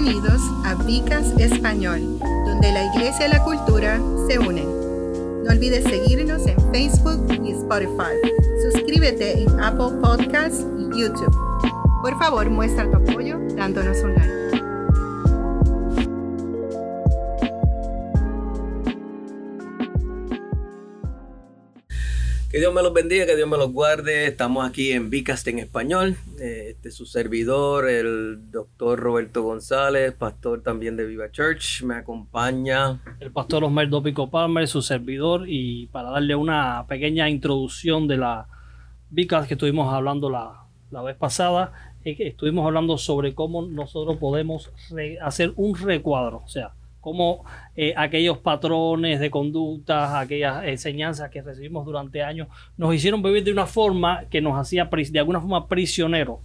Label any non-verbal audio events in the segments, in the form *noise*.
Bienvenidos a Vicas Español, donde la iglesia y la cultura se unen. No olvides seguirnos en Facebook y Spotify. Suscríbete en Apple Podcasts y YouTube. Por favor, muestra tu apoyo dándonos un like. Que Dios me los bendiga, que Dios me los guarde. Estamos aquí en Vicast en español. Eh, Este su servidor, el doctor Roberto González, pastor también de Viva Church, me acompaña. el pastor Osmerdo Pico Palmer, su servidor, y para darle una pequeña introducción de la Vicas que estuvimos hablando la, la vez pasada, estuvimos hablando sobre cómo nosotros podemos hacer un recuadro, o sea, cómo eh, aquellos patrones de conducta, aquellas enseñanzas que recibimos durante años, nos hicieron vivir de una forma que nos hacía de alguna forma prisioneros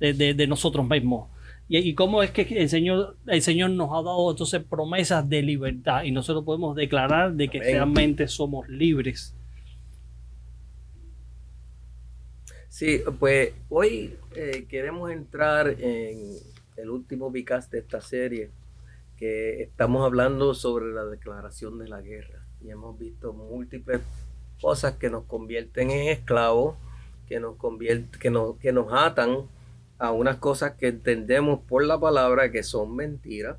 de, de- de nosotros mismos. Y, y cómo es que el Señor, el Señor nos ha dado entonces promesas de libertad y nosotros podemos declarar de que Amén. realmente somos libres. Sí, pues hoy eh, queremos entrar en el último Vicast de esta serie, que estamos hablando sobre la declaración de la guerra. Y hemos visto múltiples cosas que nos convierten en esclavos, que nos, que nos, que nos atan a unas cosas que entendemos por la palabra que son mentiras.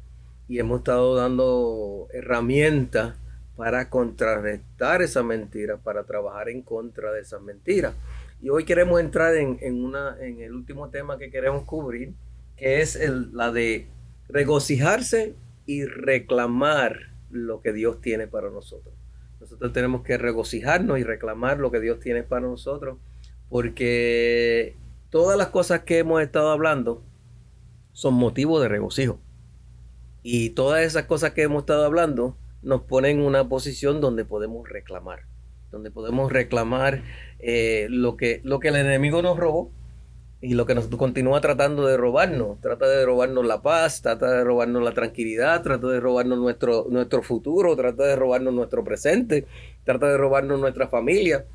Y hemos estado dando herramientas para contrarrestar esas mentiras, para trabajar en contra de esas mentiras. Y hoy queremos entrar en, en una, en el último tema que queremos cubrir, que es el, la de regocijarse y reclamar lo que Dios tiene para nosotros. Nosotros tenemos que regocijarnos y reclamar lo que Dios tiene para nosotros, porque todas las cosas que hemos estado hablando son motivo de regocijo. Y todas esas cosas que hemos estado hablando nos ponen en una posición donde podemos reclamar, donde podemos reclamar eh, lo, que, lo que el enemigo nos robó y lo que nos continúa tratando de robarnos. Trata de robarnos la paz, trata de robarnos la tranquilidad, trata de robarnos nuestro, nuestro futuro, trata de robarnos nuestro presente, trata de robarnos nuestra familia.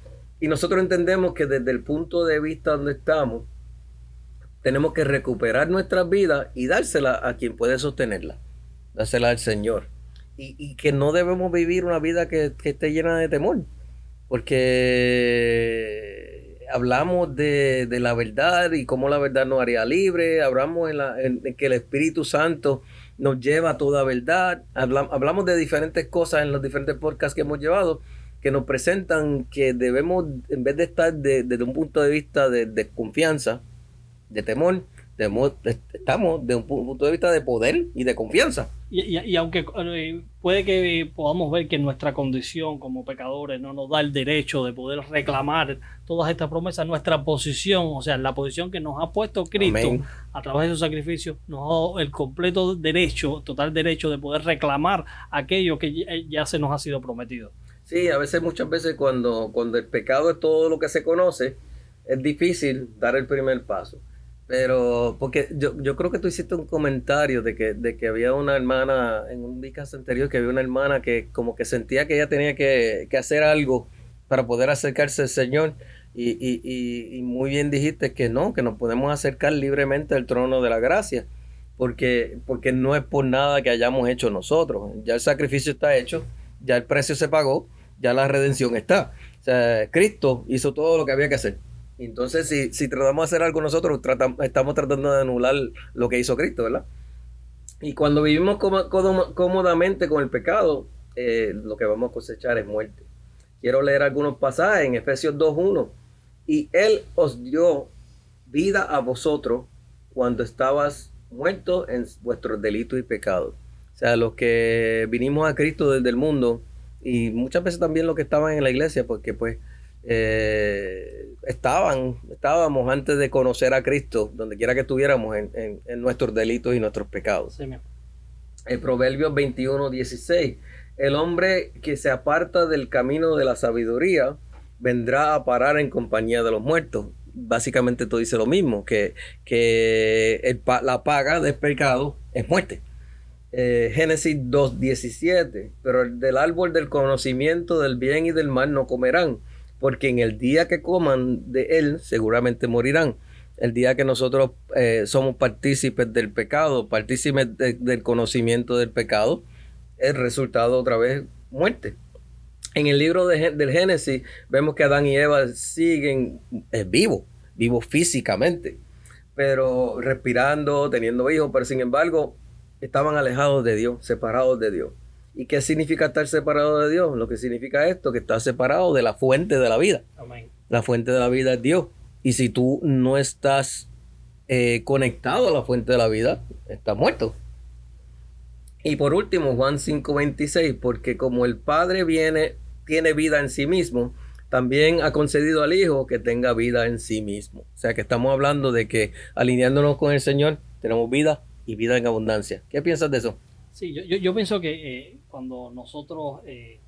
Y nosotros entendemos que desde el punto de vista donde estamos, tenemos que recuperar nuestras vidas y dársela a quien puede sostenerla, dársela al Señor. Y, y que no debemos vivir una vida que, que esté llena de temor, porque hablamos de, de la verdad y cómo la verdad nos haría libre, hablamos en, la- en- que el Espíritu Santo nos lleva a toda verdad, Habla- hablamos de diferentes cosas en los diferentes podcasts que hemos llevado, que nos presentan que debemos, en vez de estar de- desde un punto de vista de desconfianza, de temor, debemos- estamos de un pu- punto de vista de poder y de confianza. Y, y- y aunque eh, puede que podamos ver que nuestra condición como pecadores no nos da el derecho de poder reclamar todas estas promesas, nuestra posición, o sea, la posición que nos ha puesto Cristo Amén. a través de su sacrificio, nos ha dado el completo derecho, total derecho de poder reclamar aquello que ya, ya se nos ha sido prometido. Sí, a veces, muchas veces cuando, cuando el pecado es todo lo que se conoce, es difícil dar el primer paso. Pero, porque yo, yo creo que tú hiciste un comentario de que, de que había una hermana, en un podcast anterior, que había una hermana que como que sentía que ella tenía que, que hacer algo para poder acercarse al Señor. Y, y, y, y muy bien dijiste que no, que nos podemos acercar libremente al trono de la gracia. Porque, porque no es por nada que hayamos hecho nosotros. Ya el sacrificio está hecho, ya el precio se pagó, ya la redención está. O sea, Cristo hizo todo lo que había que hacer. Entonces, si, si tratamos de hacer algo nosotros, tratam- estamos tratando de anular lo que hizo Cristo, ¿verdad? Y cuando vivimos cómo- cómo- cómodamente con el pecado, eh, lo que vamos a cosechar es muerte. Quiero leer algunos pasajes en Efesios 2.1. Y Él os dio vida a vosotros cuando estabas muertos en vuestros delitos y pecados. O sea, los que vinimos a Cristo desde el mundo y muchas veces también los que estaban en la iglesia, porque pues eh, estaban, estábamos antes de conocer a Cristo, donde quiera que estuviéramos, en, en- en nuestros delitos y nuestros pecados. Sí, El Proverbio 21, 16. El hombre que se aparta del camino de la sabiduría vendrá a parar en compañía de los muertos. Básicamente todo dice lo mismo, que, que el la paga del pecado es muerte. Eh, Génesis 2, 17. Pero el del árbol del conocimiento del bien y del mal no comerán, porque en el día que coman de él seguramente morirán. el día que nosotros eh, somos partícipes del pecado, partícipes del conocimiento del pecado, el resultado otra vez muerte. En el libro del Génesis vemos que Adán y Eva siguen eh, vivos, vivos físicamente, pero respirando, teniendo hijos, pero sin embargo estaban alejados de Dios, separados de Dios. ¿Y qué significa estar separado de Dios? Lo que significa esto, que estás separado de la fuente de la vida. La fuente de la vida es Dios. Y si tú no estás eh, conectado a la fuente de la vida, estás muerto. Y por último, Juan 5:26, porque como el Padre viene, tiene vida en sí mismo, también ha concedido al Hijo que tenga vida en sí mismo. O sea que estamos hablando de que alineándonos con el Señor, tenemos vida y vida en abundancia. ¿Qué piensas de eso? Sí, yo, pienso que eh, cuando nosotros eh,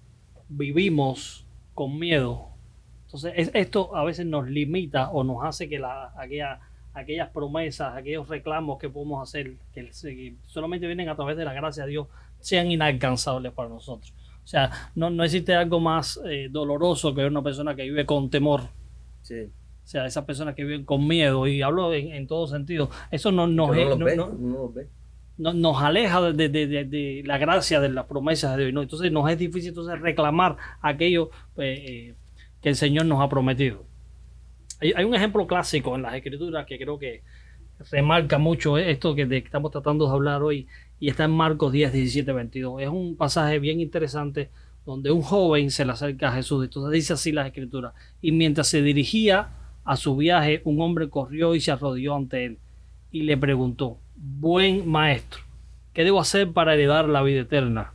vivimos con miedo, entonces esto a veces nos limita o nos hace que la, aquella aquellas promesas, aquellos reclamos que podemos hacer, que solamente vienen a través de la gracia de Dios, sean inalcanzables para nosotros. O sea, no, no existe algo más eh, doloroso que una persona que vive con temor. Sí. O sea, esas personas que viven con miedo, y hablo en, todo sentido, eso no, nos, nos aleja de, la gracia de las promesas de Dios. ¿no? Entonces nos es difícil entonces reclamar aquello eh, eh, que el Señor nos ha prometido. Hay, un ejemplo clásico en las escrituras que creo que remarca mucho esto que, estamos tratando de hablar hoy y está en Marcos 10, 17, 22. Es un pasaje bien interesante donde un joven se le acerca a Jesús. Entonces dice así las escrituras. Y mientras se dirigía a su viaje, un hombre corrió y se arrodilló ante él y le preguntó, buen maestro, ¿qué debo hacer para heredar la vida eterna?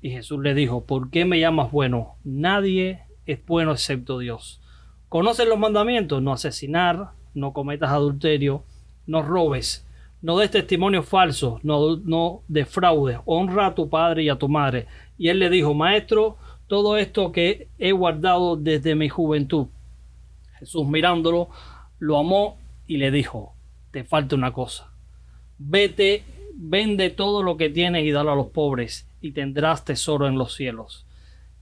Y Jesús le dijo, ¿por qué me llamas bueno? Nadie es bueno excepto Dios. ¿Conoces los mandamientos? No asesinar, no cometas adulterio, no robes, no des testimonio falso, no, no defraudes, honra a tu padre y a tu madre. Y él le dijo, maestro, todo esto que he guardado desde mi juventud. Jesús mirándolo, lo amó y le dijo, te falta una cosa. Vete, vende todo lo que tienes y dalo a los pobres, y tendrás tesoro en los cielos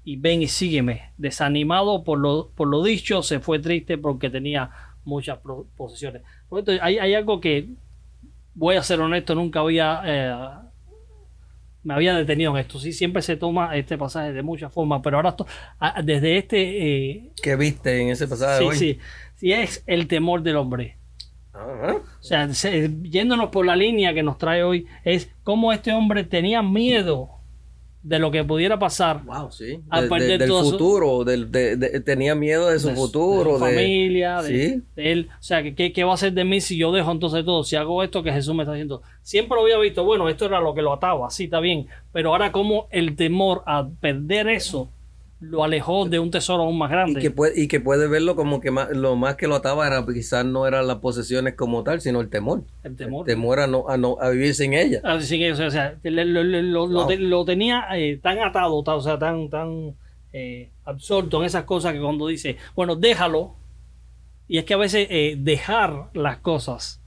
y ven y sígueme. Desanimado por lo, por lo dicho, se fue triste porque tenía muchas posesiones. Por hay, hay, algo que, voy a ser honesto, nunca había... Eh, me había detenido en esto. Sí, siempre se toma este pasaje de muchas formas, pero ahora desde este... Eh, ¿Qué viste en ese pasaje? Sí, sí. Sí, es el temor del hombre. O sea, yéndonos por la línea que nos trae hoy, es cómo este hombre tenía miedo de lo que pudiera pasar. Wow, sí. del futuro, tenía miedo de su futuro. De su familia, de, él. O sea, ¿qué, ¿qué, va a hacer de mí si yo dejo entonces todo? Si hago esto que Jesús me está diciendo. Siempre lo había visto, bueno, esto era lo que lo ataba, sí, está bien. Pero ahora como el temor a perder eso lo alejó de un tesoro aún más grande. Y que puede, y que puede verlo como que lo más que lo ataba era quizás no eran las posesiones como tal, sino el temor. El temor. El temor a no, a no a vivir sin ella. o sea, lo, tenía eh, tan atado, o sea, tan, tan eh, absorto en esas cosas que cuando dice, bueno, déjalo. Y es que a veces eh, dejar las cosas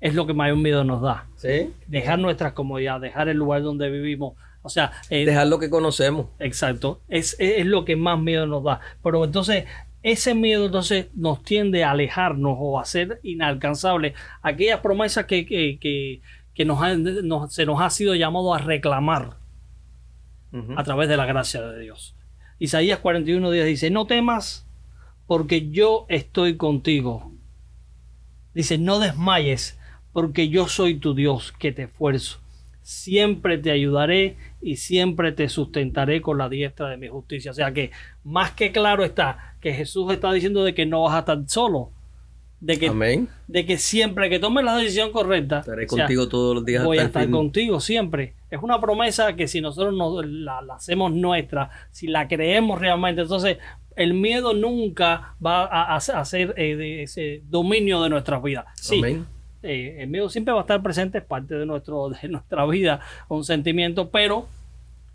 es lo que mayor miedo nos da. ¿Sí? Dejar nuestras comodidades, dejar el lugar donde vivimos, o sea, eh, dejar lo que conocemos. Exacto. Es, es, lo que más miedo nos da. Pero entonces, ese miedo entonces nos tiende a alejarnos o a ser inalcanzable aquellas promesas que, que, que, nos, se nos ha sido llamado a reclamar a través de la gracia de Dios. Isaías 41 días dice, no temas porque yo estoy contigo. Dice, no desmayes porque yo soy tu Dios que te esfuerzo siempre te ayudaré y siempre te sustentaré con la diestra de mi justicia. O sea que más que claro está que Jesús está diciendo de que no vas a estar solo. De que, de que siempre que tomes la decisión correcta, estaré contigo todos los días. Voy a estar contigo siempre. Es una promesa que si nosotros no, la, hacemos nuestra, si la creemos realmente, entonces el miedo nunca va a, hacer eh, ese dominio de nuestras vidas. Sí, eh, el miedo siempre va a estar presente, es parte de, nuestro, *laughs* de nuestra vida, un sentimiento, pero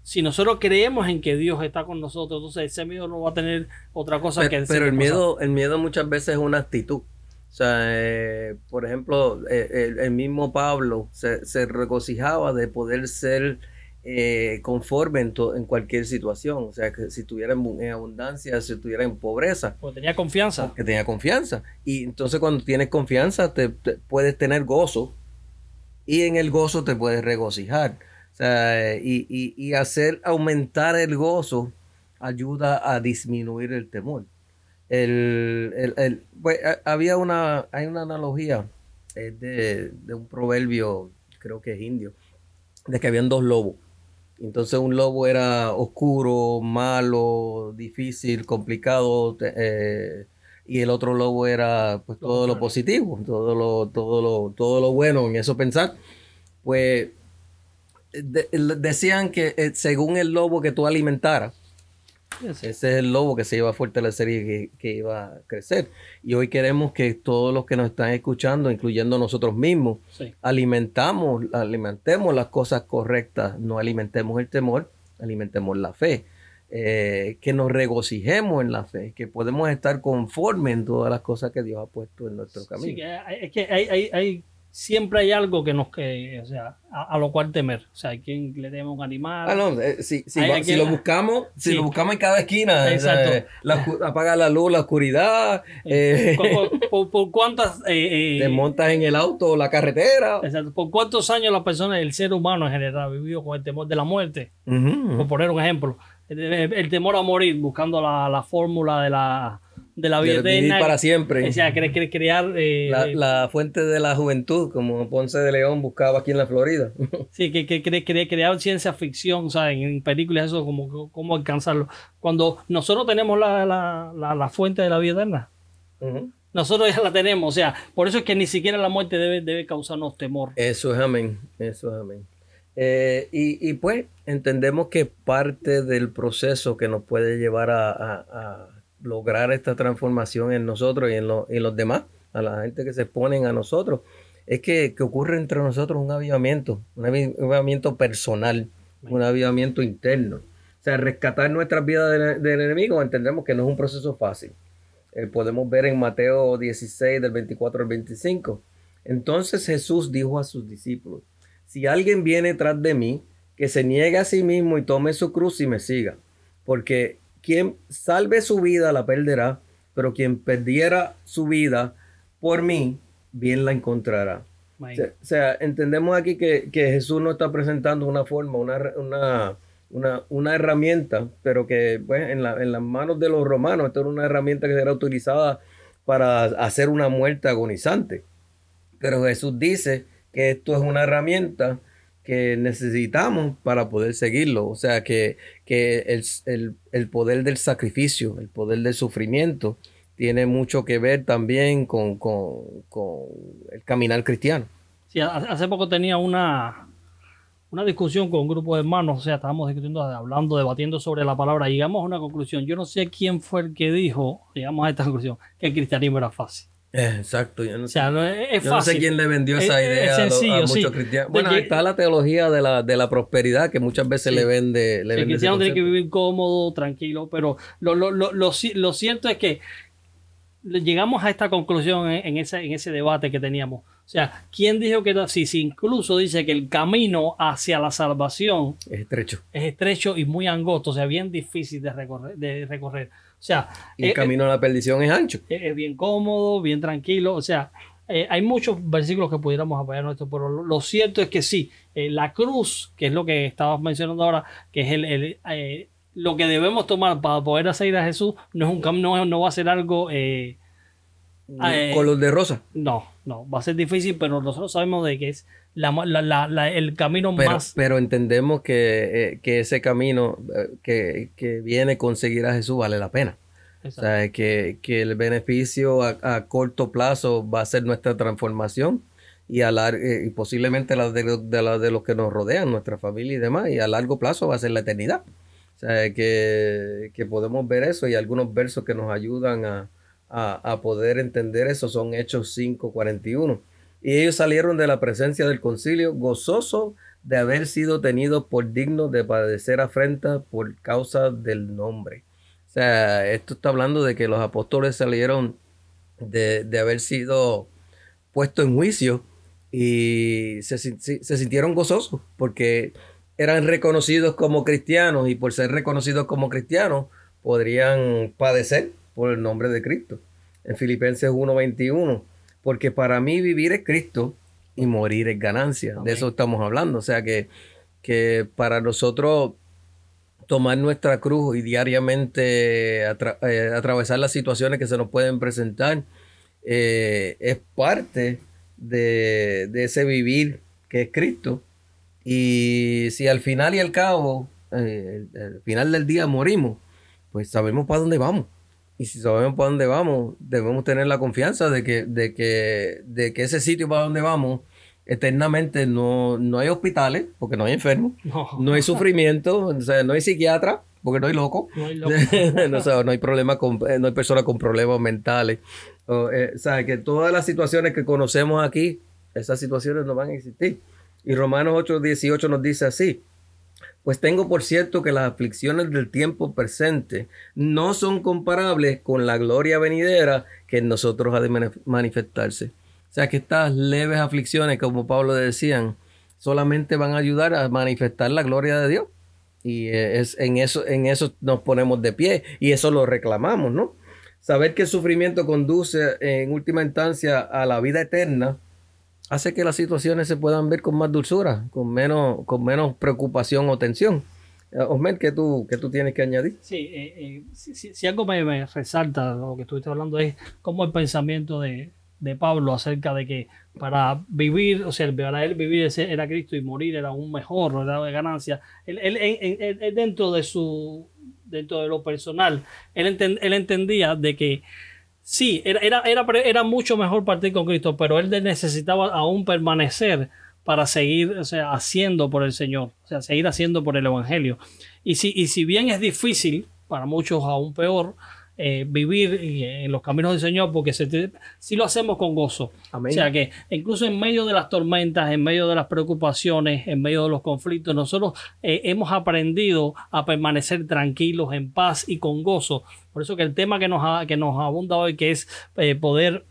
si nosotros creemos en que Dios está con nosotros, entonces ese miedo no va a tener otra cosa que decir. Pero el miedo, el miedo muchas veces es una actitud. O sea, eh, por ejemplo, eh, el, mismo Pablo se, regocijaba de poder ser eh, conforme en, en, cualquier situación. O sea, que si estuviera en, abundancia, si estuviera en pobreza. Porque tenía confianza. Que tenía confianza. Y entonces cuando tienes confianza, te, puedes tener gozo. Y en el gozo te puedes regocijar. O sea, y, y, hacer aumentar el gozo ayuda a disminuir el temor. El, el, el pues, había una, hay una analogía de, de un proverbio, creo que es indio, de que habían dos lobos entonces un lobo era oscuro, malo, difícil, complicado, eh, y el otro lobo era pues todo lo positivo, todo lo, todo lo, todo lo bueno en eso pensar. Pues decían que eh, según el lobo que tú alimentaras, ese es el lobo que se iba a fortalecer y que, que, iba a crecer. Y hoy queremos que todos los que nos están escuchando, incluyendo nosotros mismos, alimentamos, alimentemos las cosas correctas, no alimentemos el temor, alimentemos la fe. Eh, que nos regocijemos en la fe, que podemos estar conformes en todas las cosas que Dios ha puesto en nuestro camino. Sí, es que hay, hay siempre hay algo que nos que, o sea, a, lo cual temer. O sea, hay quien le teme un animal. Ah, no, eh, si, lo buscamos, si lo buscamos en cada esquina, Exacto. apaga la luz, la oscuridad. Eh, *laughs* por, cuántas eh, te montas en el auto la carretera. Exacto. Por cuántos años la persona, el ser humano en general, ha vivido con el temor de la muerte. Por poner un ejemplo. El, temor a morir, buscando la, la fórmula de la de la vida eterna. para siempre. O sea, quiere, crear... Eh, la, fuente de la juventud, como Ponce de León buscaba aquí en la Florida. *laughs* sí, que, quiere, crear ciencia ficción, sea, en, películas eso, como cómo alcanzarlo. Cuando nosotros tenemos la, fuente de la vida eterna. Nosotros ya la tenemos, o sea, por eso es que ni siquiera la muerte debe, debe causarnos temor. Eso es amén, eso es amén. Eh, y, pues entendemos que parte del proceso que nos puede llevar a lograr esta transformación en nosotros y en, los demás, a la gente que se exponen a nosotros, es que, ocurre entre nosotros un avivamiento, un avivamiento personal, un avivamiento interno. O sea, rescatar nuestras vidas del, enemigo, entendemos que no es un proceso fácil. Eh, podemos ver en Mateo 16, del 24 al 25. Entonces Jesús dijo a sus discípulos, si alguien viene tras de mí, que se niegue a sí mismo y tome su cruz y me siga. Porque quien salve su vida la perderá, pero quien perdiera su vida por mí, bien la encontrará. O sea, entendemos aquí que, Jesús nos está presentando una forma, una, una, herramienta, pero que pues, en, en, las manos de los romanos, esto era una herramienta que era utilizada para hacer una muerte agonizante. Pero Jesús dice que esto es una herramienta que necesitamos para poder seguirlo. O sea, que, que el, poder del sacrificio, el poder del sufrimiento, tiene mucho que ver también con, el caminar cristiano. Sí, hace poco tenía una, una discusión con un grupo de hermanos, o sea, estábamos discutiendo, hablando, debatiendo sobre la palabra, llegamos a una conclusión. Yo no sé quién fue el que dijo, llegamos a esta *laughs* conclusión, que el cristianismo era fácil. Exacto, yo no, sé, no sé quién le vendió esa idea a, muchos cristianos. Bueno, está la teología de la, de la prosperidad que muchas veces le vende. Le el cristiano tiene que vivir cómodo, tranquilo, pero lo, lo, lo, lo, cierto es que llegamos a esta conclusión en, ese, en ese debate que teníamos. O sea, ¿quién dijo que si, si incluso dice que el camino hacia la salvación es estrecho? Es estrecho y muy angosto, o sea, bien difícil de recorrer. De recorrer. O sea, el eh, camino a la perdición es ancho. Es bien cómodo, bien tranquilo. O sea, eh, hay muchos versículos que pudiéramos apoyar esto, pero lo, cierto es que sí, eh, la cruz, que es lo que estabas mencionando ahora, que es el, lo que debemos tomar para poder seguir a Jesús, no es un camino, no, va a ser algo color de rosa. No, no, va a ser difícil, pero nosotros sabemos de que es el camino más. Pero entendemos que, eh, ese camino eh, que, viene conseguir a Jesús vale la pena. O sea, que, el beneficio a, corto plazo va a ser nuestra transformación y, a eh, y posiblemente la de, la de los que nos rodean, nuestra familia y demás, y a largo plazo va a ser la eternidad. O sea, que, podemos ver eso y algunos versos que nos ayudan a, a poder entender eso son Hechos 5.41 y ellos salieron de la presencia del concilio gozosos de haber sido tenidos por dignos de padecer afrenta por causa del nombre. O sea, esto está hablando de que los apóstoles salieron de, haber sido puestos en juicio y se, sintieron gozosos porque eran reconocidos como cristianos y por ser reconocidos como cristianos podrían padecer por el nombre de Cristo. En Filipenses 1:21, porque para mí vivir es Cristo y morir es ganancia. De eso estamos hablando. O sea que, que para nosotros tomar nuestra cruz y diariamente eh, atravesar las situaciones que se nos pueden presentar eh, es parte de, de, ese vivir que es Cristo. Y si al final y al cabo, eh, al final del día morimos, pues sabemos para dónde vamos. Y si sabemos para dónde vamos, debemos tener la confianza de que, de que, de que ese sitio para donde vamos eternamente no, no hay hospitales, porque no hay enfermos, *laughs* no, hay sufrimiento, o sea, no hay psiquiatra, porque no hay loco, no hay, *laughs* loco. no, hay problema con, no hay personas con problemas mentales. O, eh, o sea, que todas las situaciones que conocemos aquí, esas situaciones no van a existir. Y Romanos 8, 18 nos dice así, pues tengo por cierto que las aflicciones del tiempo presente no son comparables con la gloria venidera que en nosotros ha de manifestarse. O sea que estas leves aflicciones, como Pablo decían, solamente van a ayudar a manifestar la gloria de Dios. Y es, en, eso, en eso nos ponemos de pie y eso lo reclamamos, ¿no? Saber que el sufrimiento conduce en última instancia a la vida eterna hace que las situaciones se puedan ver con más dulzura, con menos, con menos preocupación o tensión. Eh, Osmer, ¿qué tú, qué tú tienes que añadir? Sí, eh, eh, si, algo me, resalta lo que estuviste hablando es cómo el pensamiento de, Pablo acerca de que para vivir, o sea, para él vivir era Cristo y morir era un mejor, era de ganancia. Él, dentro de su, dentro de lo personal, él, él entendía de que Sí, era, era, era, era mucho mejor partir con Cristo, pero él necesitaba aún permanecer para seguir o sea, haciendo por el Señor, o sea, seguir haciendo por el Evangelio. Y si, y si bien es difícil, para muchos aún peor, eh, vivir en los caminos del Señor, porque si lo hacemos con gozo. O sea que incluso en medio de las tormentas, en medio de las preocupaciones, en medio de los conflictos, nosotros eh, hemos aprendido a permanecer tranquilos, en paz y con gozo. Por eso que el tema que nos, que nos abunda hoy, que es eh, poder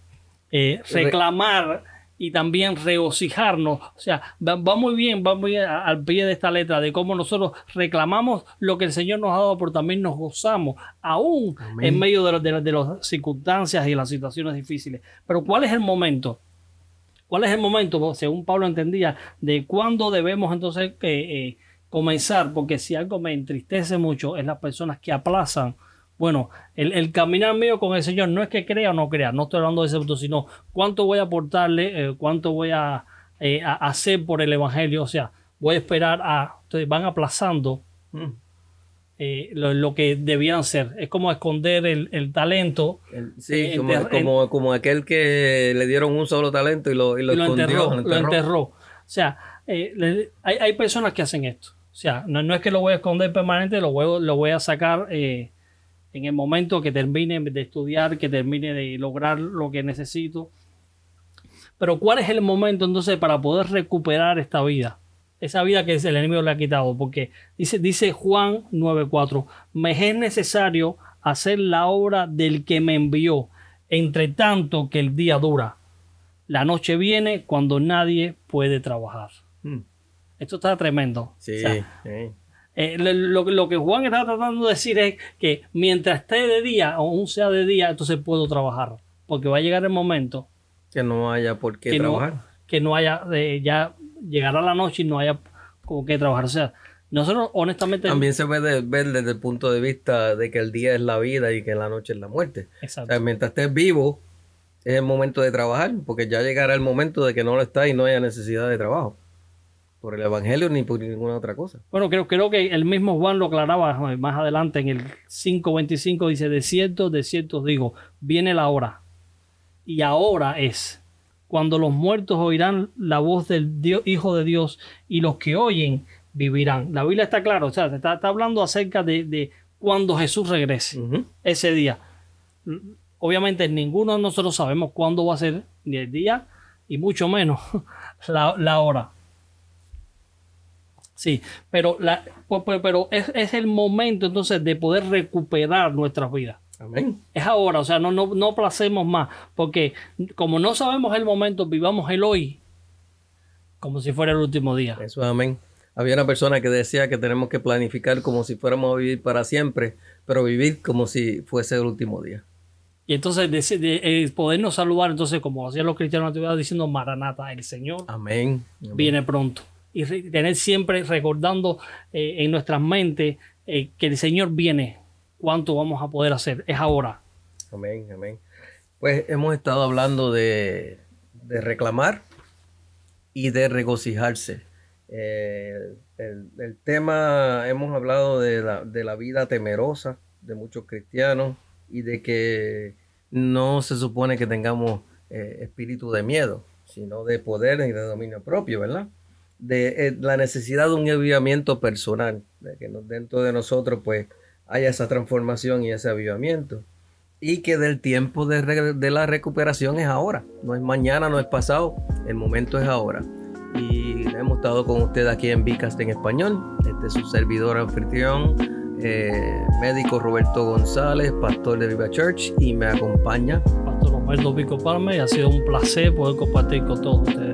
reclamar y también regocijarnos. O sea, va, muy bien, va muy bien al pie de esta letra de cómo nosotros reclamamos lo que el Señor nos ha dado, pero también nos gozamos, aún en medio de, de, de, las circunstancias y las situaciones difíciles. Pero ¿cuál es el momento? ¿Cuál es el momento, según Pablo entendía, de cuándo debemos entonces eh, comenzar? Porque si algo me entristece mucho es las personas que aplazan bueno, el, caminar mío con el Señor no es que crea o no crea, no estoy hablando de ese punto, sino cuánto voy a aportarle, eh, cuánto voy eh, a, hacer por el Evangelio. O sea, voy a esperar a. Entonces van aplazando mm. eh, lo, que debían ser. Es como esconder el, talento. sí, como, como, aquel que le dieron un solo talento y lo, y lo, enterró, lo, enterró, O sea, hay, hay, personas que hacen esto. O sea, no, no, es que lo voy a esconder permanente, lo voy, lo voy a sacar en el momento que termine de estudiar, que termine de lograr lo que necesito. Pero ¿cuál es el momento entonces para poder recuperar esta vida? Esa vida que el enemigo le ha quitado. Porque dice, dice Juan 9:4, me es necesario hacer la obra del que me envió, entre tanto que el día dura. La noche viene cuando nadie puede trabajar. Hmm. Esto está tremendo. Sí, sí. Eh, lo, que Juan está tratando de decir es que mientras esté de día, o aún sea de día, entonces puedo trabajar. Porque va a llegar el momento. Que no haya por qué trabajar. que no haya, eh, ya llegará la noche y no haya con qué trabajar. O sea, nosotros honestamente... También se puede ver desde el punto de vista de que el día es la vida y que la noche es la muerte. Exacto. mientras estés vivo, es el momento de trabajar, porque ya llegará el momento de que no lo está y no haya necesidad de trabajo por el Evangelio ni por ninguna otra cosa. Bueno, creo, creo que el mismo Juan lo aclaraba más adelante en el 5.25, dice, de cierto, de cierto digo, viene la hora. Y ahora es cuando los muertos oirán la voz del Hijo de Dios y los que oyen vivirán. La Biblia está clara, o sea, está, está hablando acerca de, cuando Jesús regrese, ese día. Obviamente ninguno de nosotros sabemos cuándo va a ser ni el día y mucho menos *laughs* la, la hora. Sí, pero, la, pero es, es, el momento entonces de poder recuperar nuestras vidas. Amén. Es ahora, o sea, no, no, no placemos más, porque como no sabemos el momento, vivamos el hoy como si fuera el último día. Eso amén. Había una persona que decía que tenemos que planificar como si fuéramos a vivir para siempre, pero vivir como si fuese el último día. Y entonces de, eh, podernos saludar, entonces como hacían los cristianos diciendo Maranata, el Señor Amén. viene pronto. Y tener siempre recordando eh, en nuestras mentes eh, que el Señor viene, cuánto vamos a poder hacer, es ahora. Amén, amén. Pues hemos estado hablando de, de reclamar y de regocijarse. el, el, tema, hemos hablado de la, de la vida temerosa de muchos cristianos y de que no se supone que tengamos eh, espíritu de miedo, sino de poder y de dominio propio, ¿verdad? De eh, la necesidad de un avivamiento personal, de que dentro de nosotros pues haya esa transformación y ese avivamiento. Y que del tiempo de, de la recuperación es ahora, no es mañana, no es pasado, el momento es ahora. Y hemos estado con usted aquí en Vicast en español, este es su servidor anfitrión, eh, médico Roberto González, pastor de Viva Church, y me acompaña Pastor Roberto Pico Palma, y ha sido un placer poder compartir con todos ustedes.